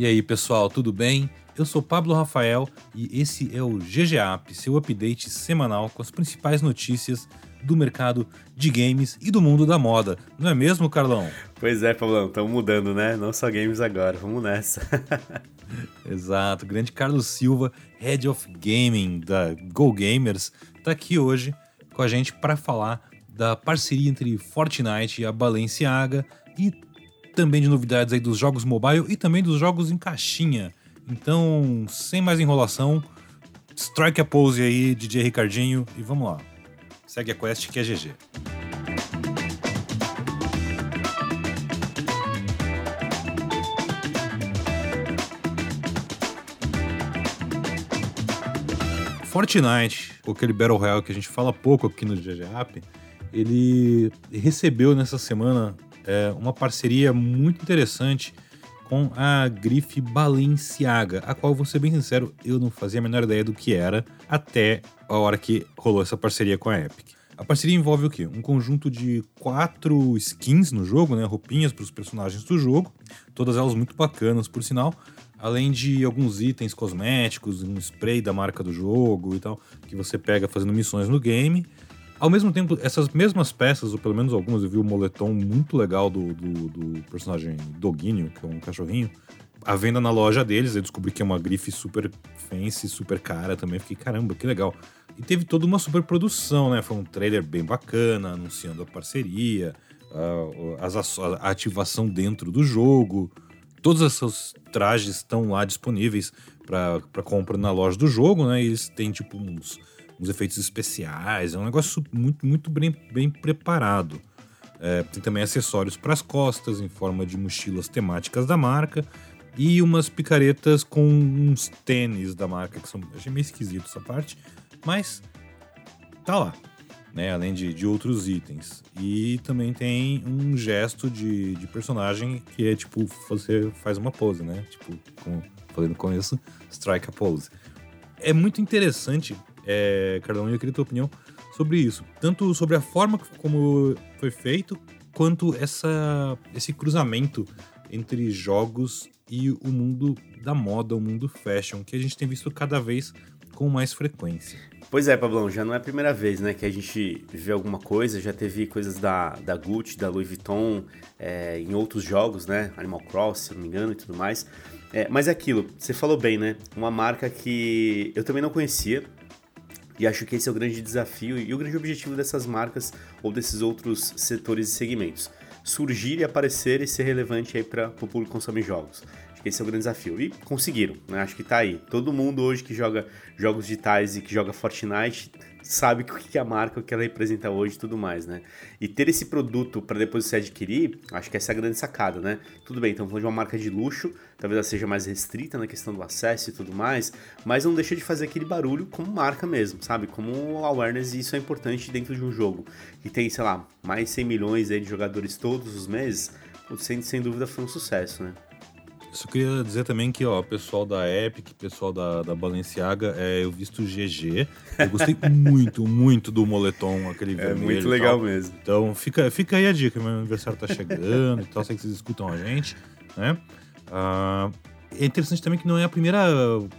E aí, pessoal, tudo bem? Eu sou Pablo Rafael e esse é o GGAP, seu update semanal com as principais notícias do mercado de games e do mundo da moda. Não é mesmo, Carlão? Pois é, Pablão, estamos mudando, né? Não só games agora, vamos nessa. Exato, grande Carlos Silva, Head of Gaming da Go Gamers, está aqui hoje com a gente para falar da parceria entre Fortnite e a Balenciaga e também de novidades aí dos jogos mobile e também dos jogos em caixinha. Então, sem mais enrolação, strike a pose aí, DJ Ricardinho, e vamos lá. Segue a quest que é GG. Fortnite, aquele Battle Royale que a gente fala pouco aqui no GG App, ele recebeu nessa semana é, uma parceria muito interessante com a grife Balenciaga, a qual, vou ser bem sincero, eu não fazia a menor ideia do que era até a hora que rolou essa parceria com a Epic. A parceria envolve o quê? Um conjunto de quatro skins no jogo, né? Roupinhas para os personagens do jogo, todas elas muito bacanas, por sinal, além de alguns itens cosméticos, um spray da marca do jogo e tal, que você pega fazendo missões no game. Ao mesmo tempo, essas mesmas peças, ou pelo menos algumas, eu vi o moletom muito legal do, do, do personagem Doguinho, que é um cachorrinho, à venda na loja deles. Eu descobri que é uma grife super fancy, super cara também. Fiquei, caramba, que legal. E teve toda uma super produção, né? Foi um trailer bem bacana, anunciando a parceria, a, a, a ativação dentro do jogo. Todos esses trajes estão lá disponíveis para compra na loja do jogo, né? E eles têm tipo uns uns efeitos especiais, é um negócio muito, muito bem, bem preparado. É, tem também acessórios para as costas, em forma de mochilas temáticas da marca, e umas picaretas com uns tênis da marca, que são. Achei meio esquisito essa parte, mas tá lá. Né, além de, de outros itens. E também tem um gesto de, de personagem que é tipo, você faz uma pose, né? Tipo, como falei no começo, strike a pose. É muito interessante é, eu queria tua opinião sobre isso. Tanto sobre a forma como foi feito, quanto essa, esse cruzamento entre jogos e o mundo da moda, o mundo fashion, que a gente tem visto cada vez com mais frequência. Pois é, Pablão, já não é a primeira vez né, que a gente vê alguma coisa, já teve coisas da, da Gucci, da Louis Vuitton, é, em outros jogos, né? Animal Cross, se não me engano, e tudo mais. É, mas é aquilo, você falou bem, né? Uma marca que eu também não conhecia, e acho que esse é o grande desafio e o grande objetivo dessas marcas ou desses outros setores e segmentos. Surgir e aparecer e ser relevante aí para o público que consome jogos. Esse é o grande desafio. E conseguiram, né? Acho que tá aí. Todo mundo hoje que joga jogos digitais e que joga Fortnite sabe o que é a marca, o que ela representa hoje e tudo mais, né? E ter esse produto para depois você adquirir, acho que essa é a grande sacada, né? Tudo bem, então falando de uma marca de luxo, talvez ela seja mais restrita na questão do acesso e tudo mais, mas não deixa de fazer aquele barulho como marca mesmo, sabe? Como awareness, e isso é importante dentro de um jogo que tem, sei lá, mais 100 milhões aí de jogadores todos os meses, sem, sem dúvida foi um sucesso, né? Só queria dizer também que, ó, o pessoal da Epic, pessoal da, da Balenciaga, é, eu visto GG. Eu gostei muito, muito do moletom, aquele é vermelho. É muito legal mesmo. Então fica, fica aí a dica, meu aniversário tá chegando e tal, sei que vocês escutam a gente, né? Ah, é interessante também que não é a primeira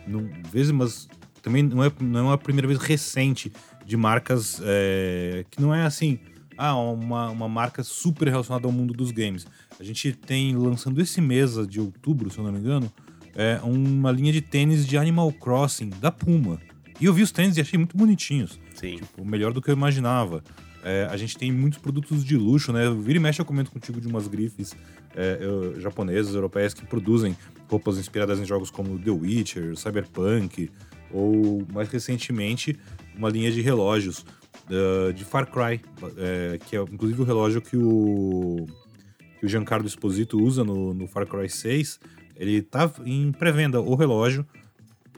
não, vez, mas também não é, não é a primeira vez recente de marcas é, que não é assim ah, uma, uma marca super relacionada ao mundo dos games. A gente tem lançando esse mês de outubro, se eu não me engano, é uma linha de tênis de Animal Crossing da Puma. E eu vi os tênis e achei muito bonitinhos. Sim. Tipo, melhor do que eu imaginava. É, a gente tem muitos produtos de luxo, né? Vira e mexe eu comento contigo de umas grifes é, eu, japonesas, europeias que produzem roupas inspiradas em jogos como The Witcher, Cyberpunk, ou mais recentemente uma linha de relógios uh, de Far Cry, é, que é inclusive o relógio que o, que o Giancarlo Esposito usa no, no Far Cry 6. Ele tá em pré-venda, o relógio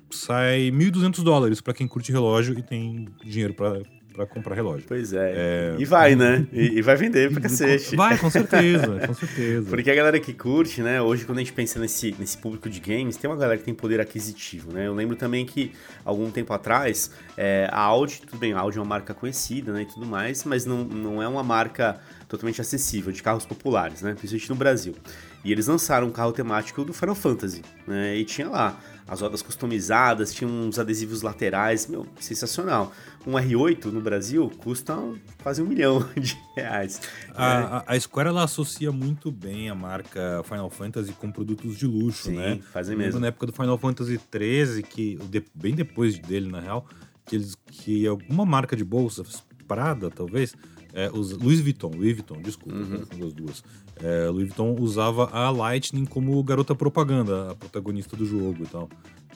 sai 1.200 dólares para quem curte relógio e tem dinheiro para para comprar relógio. Pois é. é... E vai, né? E, e, vai vender pra cacete. Vai, com certeza, com certeza. Porque a galera que curte, né? Hoje, quando a gente pensa nesse, nesse público de games, tem uma galera que tem poder aquisitivo, né? Eu lembro também que, algum tempo atrás, é, a Audi, tudo bem, a Audi é uma marca conhecida, né? E tudo mais, mas não, não é uma marca totalmente acessível de carros populares, né? Principalmente no Brasil. E eles lançaram um carro temático do Final Fantasy, né? E tinha lá as rodas customizadas, tinha uns adesivos laterais, meu, sensacional. Um R8 no Brasil custa quase um milhão de reais. A, é. a, Square ela associa muito bem a marca Final Fantasy com produtos de luxo, Sim, né? fazem mesmo. Na época do Final Fantasy 13, que bem depois dele, na real, que eles que alguma marca de bolsas, Prada, talvez, é, os, Louis Vuitton, Louis Vuitton, desculpa, uhum. as duas. É, Louis Vuitton usava a Lightning como garota propaganda, a protagonista do jogo e tal.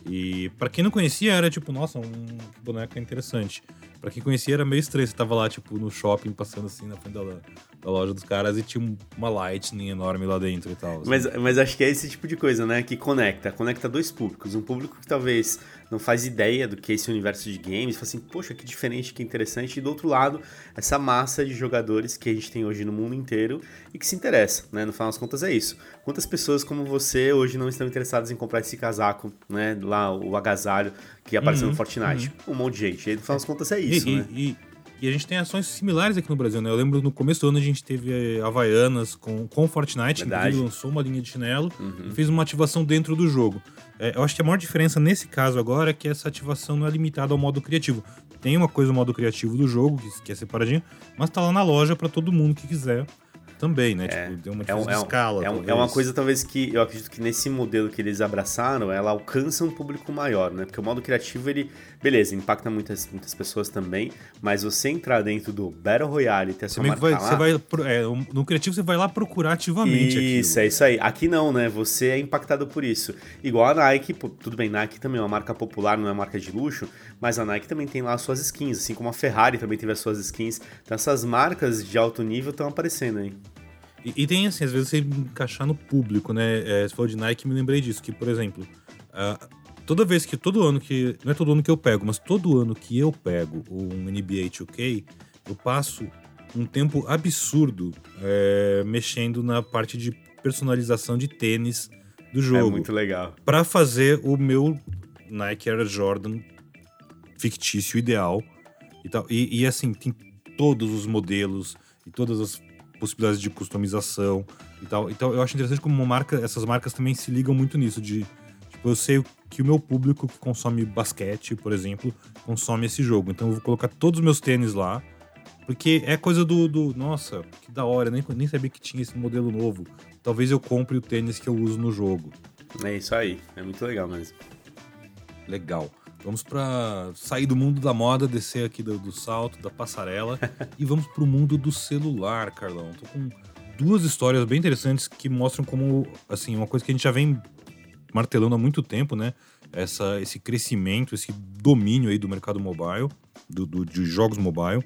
E para quem não conhecia, era tipo, nossa, um boneco interessante. Para quem conhecia, era meio estranho. Você tava lá, tipo, no shopping, passando assim na frente da, da loja dos caras e tinha uma Lightning enorme lá dentro e tal. Assim. Mas, mas acho que é esse tipo de coisa, né? Que conecta. Conecta dois públicos. Um público que talvez não faz ideia do que é esse universo de games, fala assim, poxa, que diferente, que interessante. E do outro lado, essa massa de jogadores que a gente tem hoje no mundo inteiro e que se interessa, né? No final das contas é isso. Quantas pessoas como você hoje não estão interessadas em comprar esse casaco, né? Lá, o agasalho que apareceu uhum, no Fortnite? Uhum. Um monte de gente. E no final das contas é isso, e, né? E, e a gente tem ações similares aqui no Brasil, né? Eu lembro no começo do ano a gente teve eh, Havaianas com, com Fortnite, Verdade. inclusive lançou uma linha de chinelo uhum. e fez uma ativação dentro do jogo. É, eu acho que a maior diferença nesse caso agora é que essa ativação não é limitada ao modo criativo. Tem uma coisa no modo criativo do jogo, que, que é separadinho, mas tá lá na loja para todo mundo que quiser também, né? É, tipo, deu uma é, é escala. É, é, uma coisa, talvez, que eu acredito que nesse modelo que eles abraçaram, ela alcança um público maior, né? Porque o modo criativo, ele, beleza, impacta muitas, muitas pessoas também, mas você entrar dentro do Battle Royale e ter a sua marca vai, lá... Você vai, é, no criativo, você vai lá procurar ativamente Isso, aquilo. é isso aí. Aqui não, né? Você é impactado por isso. Igual a Nike, tudo bem, Nike também é uma marca popular, não é uma marca de luxo, mas a Nike também tem lá as suas skins, assim como a Ferrari também teve as suas skins. Então essas marcas de alto nível estão aparecendo aí. E, e, tem assim, às vezes você encaixar no público, né? É, você falou de Nike, me lembrei disso, que, por exemplo, uh, toda vez que, todo ano que. Não é todo ano que eu pego, mas todo ano que eu pego um NBA 2K, eu passo um tempo absurdo é, mexendo na parte de personalização de tênis do jogo. É muito legal. Para fazer o meu Nike Air Jordan fictício ideal e tal. E, e assim, tem todos os modelos e todas as possibilidades de customização e tal. Então eu acho interessante como uma marca, essas marcas também se ligam muito nisso de tipo, eu sei que o meu público que consome basquete, por exemplo, consome esse jogo. Então eu vou colocar todos os meus tênis lá, porque é coisa do, do nossa, que da hora, nem nem sabia que tinha esse modelo novo. Talvez eu compre o tênis que eu uso no jogo. É isso aí, é muito legal mesmo. Legal. Vamos para sair do mundo da moda, descer aqui do, do salto, da passarela e vamos para o mundo do celular, Carlão. Tô com duas histórias bem interessantes que mostram como, assim, uma coisa que a gente já vem martelando há muito tempo, né? Essa, esse crescimento, esse domínio aí do mercado mobile, do, do, de jogos mobile,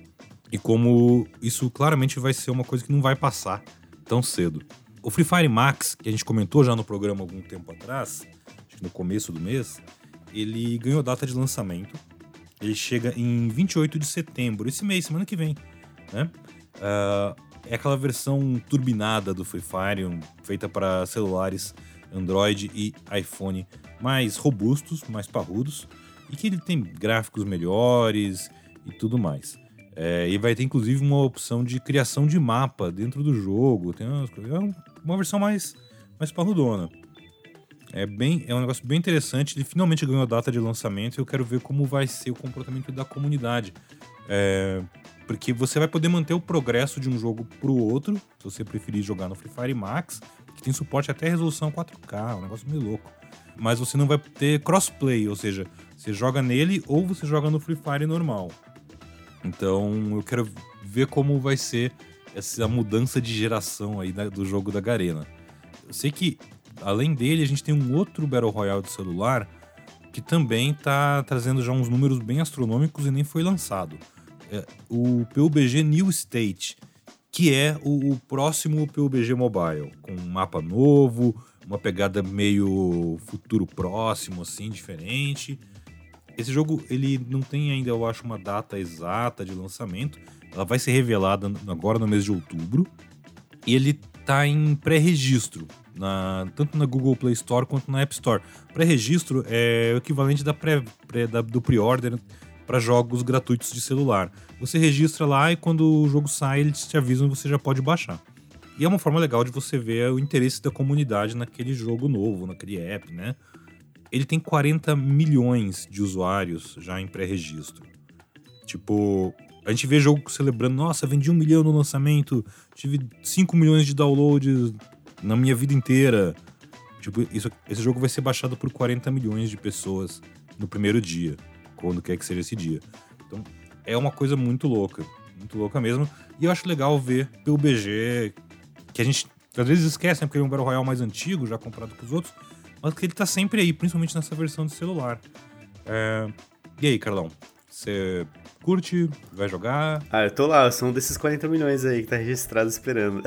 e como isso claramente vai ser uma coisa que não vai passar tão cedo. O Free Fire Max, que a gente comentou já no programa algum tempo atrás, no começo do mês, ele ganhou data de lançamento. Ele chega em 28 de setembro, esse mês, semana que vem. Né? Uh, é aquela versão turbinada do Free Fire, feita para celulares Android e iPhone mais robustos, mais parrudos, e que ele tem gráficos melhores e tudo mais. É, e vai ter inclusive uma opção de criação de mapa dentro do jogo. Tem é uma versão mais, mais parrudona. É, bem, é um negócio bem interessante. Ele finalmente ganhou a data de lançamento e eu quero ver como vai ser o comportamento da comunidade. É, porque você vai poder manter o progresso de um jogo pro outro, se você preferir jogar no Free Fire Max, que tem suporte até resolução 4K, um negócio meio louco. Mas você não vai ter crossplay, ou seja, você joga nele ou você joga no Free Fire normal. Então eu quero ver como vai ser essa mudança de geração aí do jogo da Garena. Eu sei que além dele, a gente tem um outro Battle Royale de celular que também está trazendo já uns números bem astronômicos e nem foi lançado. É o PUBG New State, que é o, o, próximo PUBG Mobile, com um mapa novo, uma pegada meio futuro próximo, assim, diferente. Esse jogo ele não tem ainda, eu acho, uma data exata de lançamento. Ela vai ser revelada agora no mês de outubro. E ele está em pré-registro tanto na Google Play Store quanto na App Store. Pré-registro é o equivalente da pré, pré da, do pre-order para jogos gratuitos de celular. Você registra lá e quando o jogo sai, eles te avisam e você já pode baixar. E é uma forma legal de você ver o interesse da comunidade naquele jogo novo, naquele app, né? Ele tem 40 milhões de usuários já em pré-registro. Tipo, a gente vê jogo celebrando, nossa, vendi um milhão no lançamento, tive 5 milhões de downloads na minha vida inteira. Tipo, isso, esse jogo vai ser baixado por 40 milhões de pessoas no primeiro dia, quando quer que seja esse dia. Então, é uma coisa muito louca, muito louca mesmo. E eu acho legal ver pelo BG, que a gente às vezes esquece, né, porque ele é um Battle Royale mais antigo, já comprado com os outros, mas que ele tá sempre aí, principalmente nessa versão de celular. É... E aí, Carlão? Você curte? Vai jogar? Ah, eu tô lá, eu sou um desses 40 milhões aí que tá registrado esperando.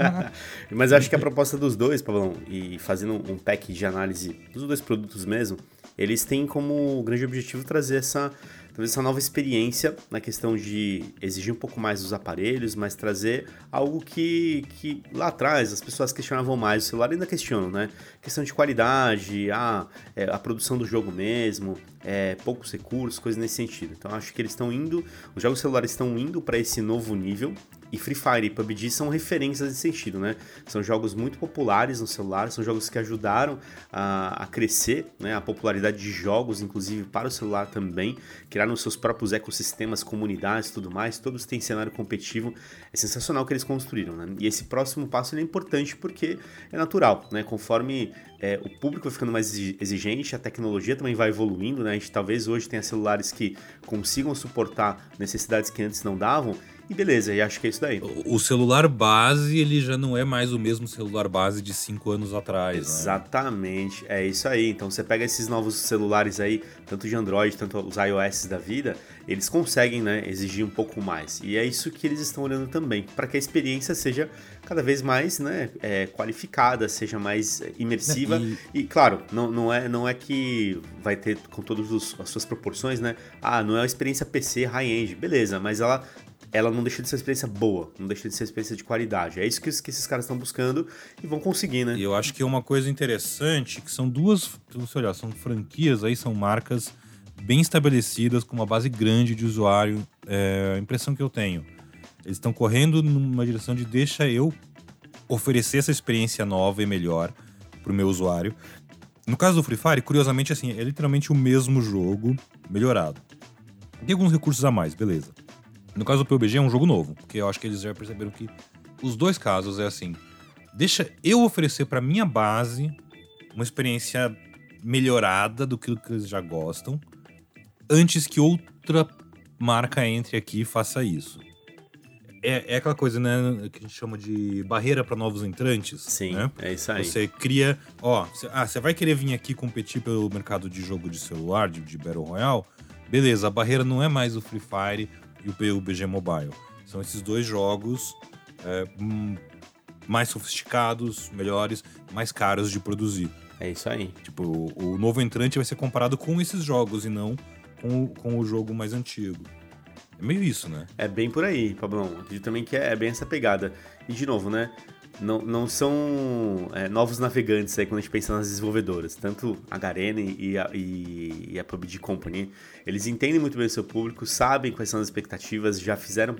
Mas eu acho que a proposta dos dois, Pablão, e fazendo um pack de análise dos dois produtos mesmo, eles têm como grande objetivo trazer essa talvez essa nova experiência na questão de exigir um pouco mais dos aparelhos, mas trazer algo que, que lá atrás as pessoas questionavam mais. O celular ainda questionam, né? Questão de qualidade, a, é, a produção do jogo mesmo, é, poucos recursos, coisas nesse sentido. Então acho que eles estão indo, os jogos celulares estão indo para esse novo nível e Free Fire e PUBG são referências nesse sentido, né? São jogos muito populares no celular, são jogos que ajudaram a, a crescer, né? A popularidade de jogos, inclusive para o celular também, criaram seus próprios ecossistemas, comunidades, tudo mais. Todos têm cenário competitivo. É sensacional o que eles construíram, né? E esse próximo passo é importante porque é natural, né? Conforme é, o público vai ficando mais exigente, a tecnologia também vai evoluindo, né? A gente talvez hoje tenha celulares que consigam suportar necessidades que antes não davam e beleza, e acho que é isso daí. O celular base, ele já não é mais o mesmo celular base de 5 anos atrás, né? Exatamente, né? é isso aí. Então você pega esses novos celulares aí, tanto de Android, tanto os iOS da vida, eles conseguem né, exigir um pouco mais. E é isso que eles estão olhando também, para que a experiência seja cada vez mais né, é, qualificada, seja mais imersiva. E, e claro, não, não, é, não é que vai ter com todas as suas proporções, né? Ah, não é uma experiência PC high-end, beleza, mas ela ela não deixa de ser uma experiência boa, não deixa de ser uma experiência de qualidade. É isso que, que esses caras estão buscando e vão conseguir, né? E eu acho que é uma coisa interessante, que são duas, se olhar, são franquias aí, são marcas bem estabelecidas, com uma base grande de usuário. É a impressão que eu tenho. Eles estão correndo numa direção de deixa eu oferecer essa experiência nova e melhor para o meu usuário. No caso do Free Fire, curiosamente, assim, é literalmente o mesmo jogo melhorado. Tem alguns recursos a mais, beleza. No caso do PUBG é um jogo novo, porque eu acho que eles já perceberam que os dois casos é assim: deixa eu oferecer para minha base uma experiência melhorada do que eles já gostam, antes que outra marca entre aqui e faça isso. É, é, aquela coisa, né, que a gente chama de barreira para novos entrantes. Sim, né? é isso aí. Você cria, ó, cê, ah, você vai querer vir aqui competir pelo mercado de jogo de celular, de, de Battle Royale? Beleza, a barreira não é mais o Free Fire, e o PUBG Mobile. São esses dois jogos é, hum, mais sofisticados, melhores, mais caros de produzir. É isso aí. Tipo, o, o novo entrante vai ser comparado com esses jogos e não com, com o jogo mais antigo. É meio isso, né? É bem por aí, Pablão. Acredito também que é, é bem essa pegada. E de novo, né? Não, não são é, novos navegantes aí quando a gente pensa nas desenvolvedoras. Tanto a Garene e a, e, e a PUBG Company, eles entendem muito bem o seu público, sabem quais são as expectativas, já fizeram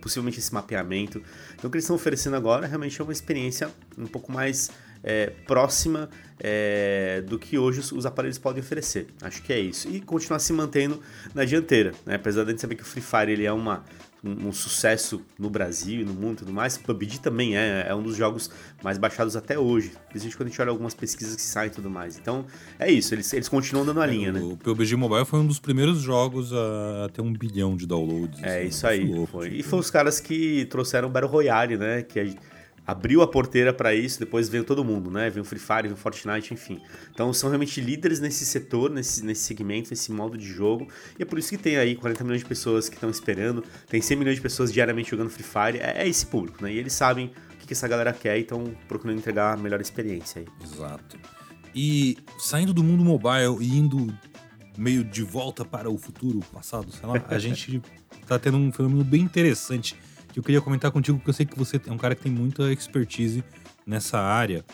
possivelmente esse mapeamento. Então o que eles estão oferecendo agora realmente é uma experiência um pouco mais é, próxima é, do que hoje os, os, aparelhos podem oferecer. Acho que é isso. E continuar se mantendo na dianteira. Né? Apesar de a gente saber que o Free Fire ele é uma um, um, sucesso no Brasil e no mundo e tudo mais. PUBG também é, é um dos jogos mais baixados até hoje, principalmente quando a gente olha algumas pesquisas que saem e tudo mais. Então, é isso, eles, eles continuam dando a é, linha, o, né? O PUBG Mobile foi um dos primeiros jogos a ter um bilhão de downloads. É, assim, isso aí. Louco, foi. Tipo... E foi os caras que trouxeram o Battle Royale, né? Que a abriu a porteira para isso, depois veio todo mundo, né? Veio o Free Fire, veio o Fortnite, enfim. Então são realmente líderes nesse setor, nesse, nesse segmento, nesse modo de jogo. E é por isso que tem aí 40 milhões de pessoas que estão esperando, tem 100 milhões de pessoas diariamente jogando Free Fire. É, é esse público, né? E eles sabem o que essa galera quer e estão procurando entregar a melhor experiência aí. Exato. E saindo do mundo mobile e indo meio de volta para o futuro, passado, sei lá, a gente tá tendo um fenômeno bem interessante que eu queria comentar contigo, porque eu sei que você é um cara que tem muita expertise nessa área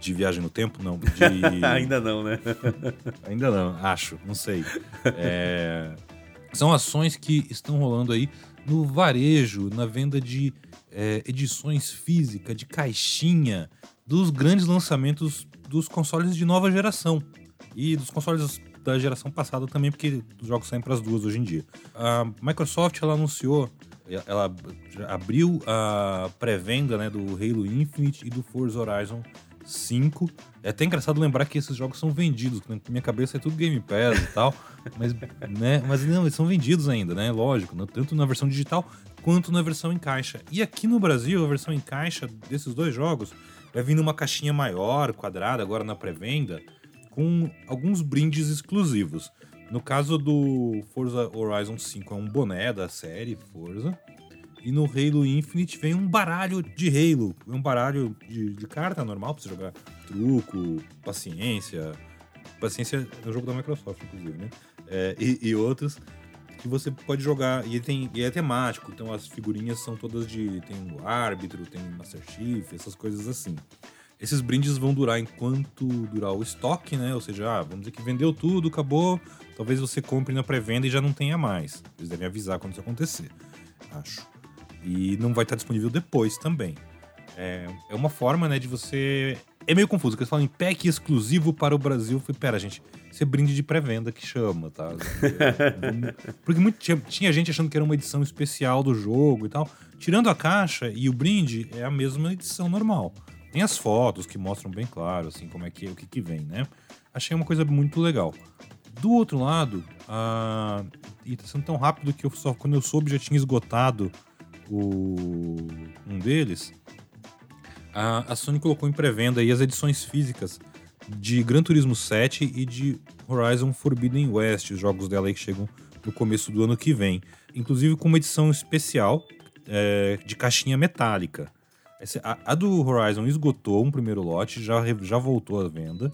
de viagem no tempo, não. De... Ainda não, né? Ainda não, acho, não sei. É... São ações que estão rolando aí no varejo, na venda de é, edições físicas, de caixinha, dos grandes lançamentos dos consoles de nova geração. E dos consoles da geração passada também, porque os jogos saem para as duas hoje em dia. A Microsoft ela anunciou, ela abriu a pré-venda né, do Halo Infinite e do Forza Horizon 5. É até engraçado lembrar que esses jogos são vendidos. Na minha cabeça é tudo Game Pass e tal. mas, né, mas não, eles são vendidos ainda, né? Lógico, né, tanto na versão digital quanto na versão em caixa. E aqui no Brasil, a versão em caixa desses dois jogos vai vir numa caixinha maior, quadrada, agora na pré-venda, com alguns brindes exclusivos. No caso do Forza Horizon 5 é um boné da série Forza. E no Halo Infinite vem um baralho de Halo. Um baralho de, de carta normal pra você jogar truco, paciência. Paciência é um jogo da Microsoft, inclusive, né? É, e, e, outros que você pode jogar. E tem, e é temático, então as figurinhas são todas de. Tem o árbitro, tem Master Chief, essas coisas assim. Esses brindes vão durar enquanto durar o estoque, né? Ou seja, ah, vamos dizer que vendeu tudo, acabou. Talvez você compre na pré-venda e já não tenha mais. Eles devem avisar quando isso acontecer. Acho. E não vai estar disponível depois também. É, é uma forma, né, de você. É meio confuso, porque eles falam em pack exclusivo para o Brasil. Eu falei, pera, gente, isso é brinde de pré-venda que chama, tá? Porque muito, tinha, tinha, gente achando que era uma edição especial do jogo e tal. Tirando a caixa e o brinde, é a mesma edição normal. Tem as fotos que mostram bem claro, assim, como é que o que, que vem, né? Achei uma coisa muito legal. Do outro lado, a... e tá sendo tão rápido que eu só, quando eu soube já tinha esgotado o, um deles, a, a Sony colocou em pré-venda as edições físicas de Gran Turismo 7 e de Horizon Forbidden West, os jogos dela aí que chegam no começo do ano que vem. Inclusive com uma edição especial é, de caixinha metálica. A, a, do Horizon esgotou um primeiro lote, já, já voltou à venda.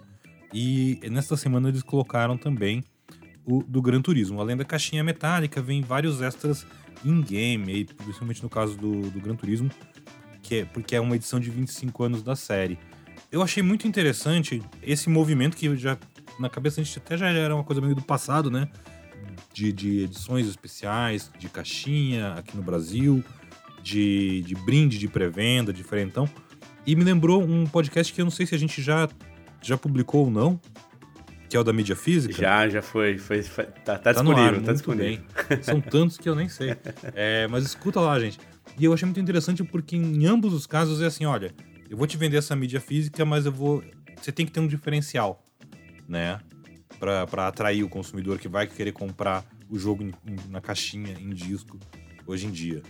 E nesta semana eles colocaram também o do Gran Turismo. Além da caixinha metálica, vem vários extras in-game, principalmente no caso do, do Gran Turismo, que é, porque é uma edição de 25 anos da série. Eu achei muito interessante esse movimento que já na cabeça a gente até já era uma coisa meio do passado, né? De, de edições especiais, de caixinha aqui no Brasil, de, de brinde de pré-venda, diferentão. E me lembrou um podcast que eu não sei se a gente já, já publicou ou não, que é o da mídia física. Já, já foi. foi, foi tá, tá, tá, disponível, ar, tá disponível. Bem. São tantos que eu nem sei. É, mas escuta lá, gente. E eu achei muito interessante porque em ambos os casos é assim, olha, eu vou te vender essa mídia física, mas eu vou. Você tem que ter um diferencial, né? para atrair o consumidor que vai querer comprar o jogo na caixinha, em disco, hoje em dia.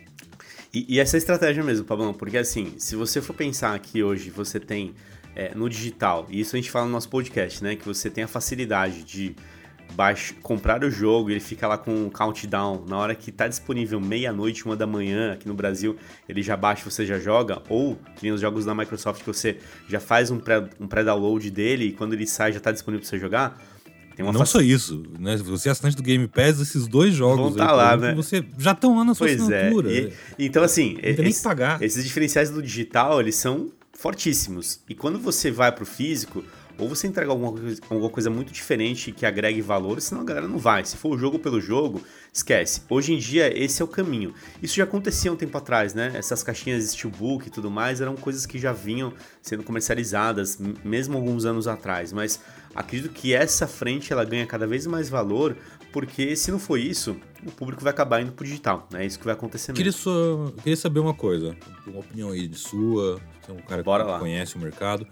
E, e essa é a estratégia mesmo, Pablão, porque assim, se você for pensar que hoje você tem é, no digital, e isso a gente fala no nosso podcast, né? Que você tem a facilidade de baixo, comprar o jogo ele fica lá com um countdown. Na hora que está disponível meia-noite, uma da manhã aqui no Brasil, ele já baixa você já joga. Ou tem os jogos da Microsoft que você já faz um pré-download um pré dele e quando ele sai já está disponível para você jogar. Não fac... só isso, né? Você é assinante do Game Pass, esses dois jogos Vão tá lá, né? você já estão lá na sua pois é. assinatura. É. E, então, assim, esse, esses diferenciais do digital, eles são fortíssimos. E quando você vai para o físico, ou você entrega alguma coisa, alguma coisa muito diferente que agregue valor, senão a galera não vai. Se for o jogo pelo jogo, esquece. Hoje em dia, esse é o caminho. Isso já acontecia um tempo atrás, né? Essas caixinhas Steelbook e tudo mais eram coisas que já vinham sendo comercializadas, mesmo alguns anos atrás. Mas acredito que essa frente ela ganha cada vez mais valor, porque se não for isso, o público vai acabar indo pro digital, né? É isso que vai acontecer mesmo. Queria, só, queria saber uma coisa, uma opinião aí de sua, você é um cara Bora que lá. conhece o mercado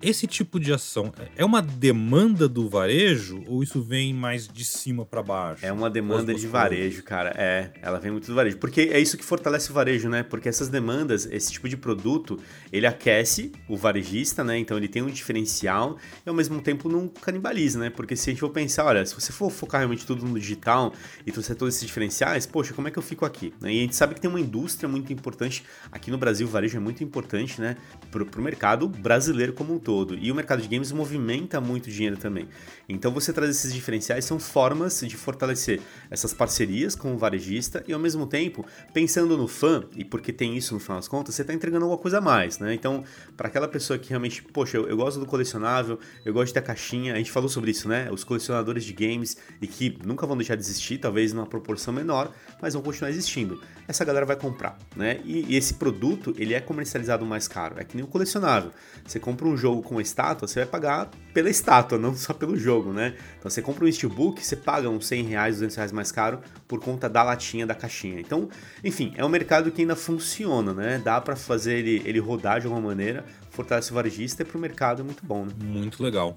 esse tipo de ação é uma demanda do varejo ou isso vem mais de cima para baixo? É uma demanda de varejo, cara. É, ela vem muito do varejo. Porque é isso que fortalece o varejo, né? Porque essas demandas, esse tipo de produto, ele aquece o varejista, né? Então ele tem um diferencial e ao mesmo tempo não canibaliza, né? Porque se a gente for pensar, olha, se você for focar realmente tudo no digital e trouxer todos esses diferenciais, poxa, como é que eu fico aqui? E a gente sabe que tem uma indústria muito importante aqui no Brasil, o varejo é muito importante, né? Pro, pro mercado brasileiro como um todo. E o mercado de games movimenta muito dinheiro também. Então você trazer esses diferenciais são formas de fortalecer essas parcerias com o varejista e ao mesmo tempo, pensando no fã, e porque tem isso no final das contas, você está entregando alguma coisa a mais, né? Então, para aquela pessoa que realmente, poxa, eu, eu, gosto do colecionável, eu gosto da caixinha, a gente falou sobre isso, né? Os colecionadores de games e que nunca vão deixar de existir, talvez numa proporção menor, mas vão continuar existindo. Essa galera vai comprar, né? E, e esse produto, ele é comercializado mais caro, é que nem o colecionável. Você compra um jogo com uma estátua, você vai pagar pela estátua, não só pelo jogo jogo, né? Então você compra um steelbook, você paga uns 100 reais, 200 reais mais caro por conta da latinha da caixinha. Então, enfim, é um mercado que ainda funciona, né? Dá para fazer ele, ele rodar de alguma maneira, fortalece o varejista e para o mercado é muito bom, né? Muito legal.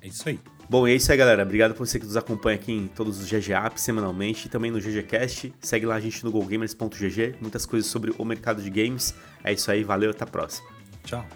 É isso aí. Bom, é isso aí, galera. Obrigado por você que nos acompanha aqui em todos os GG Apps semanalmente e também no GGCast. Segue lá a gente no GoGamers.gg, muitas coisas sobre o mercado de games. É isso aí, valeu, até a próxima. Tchau.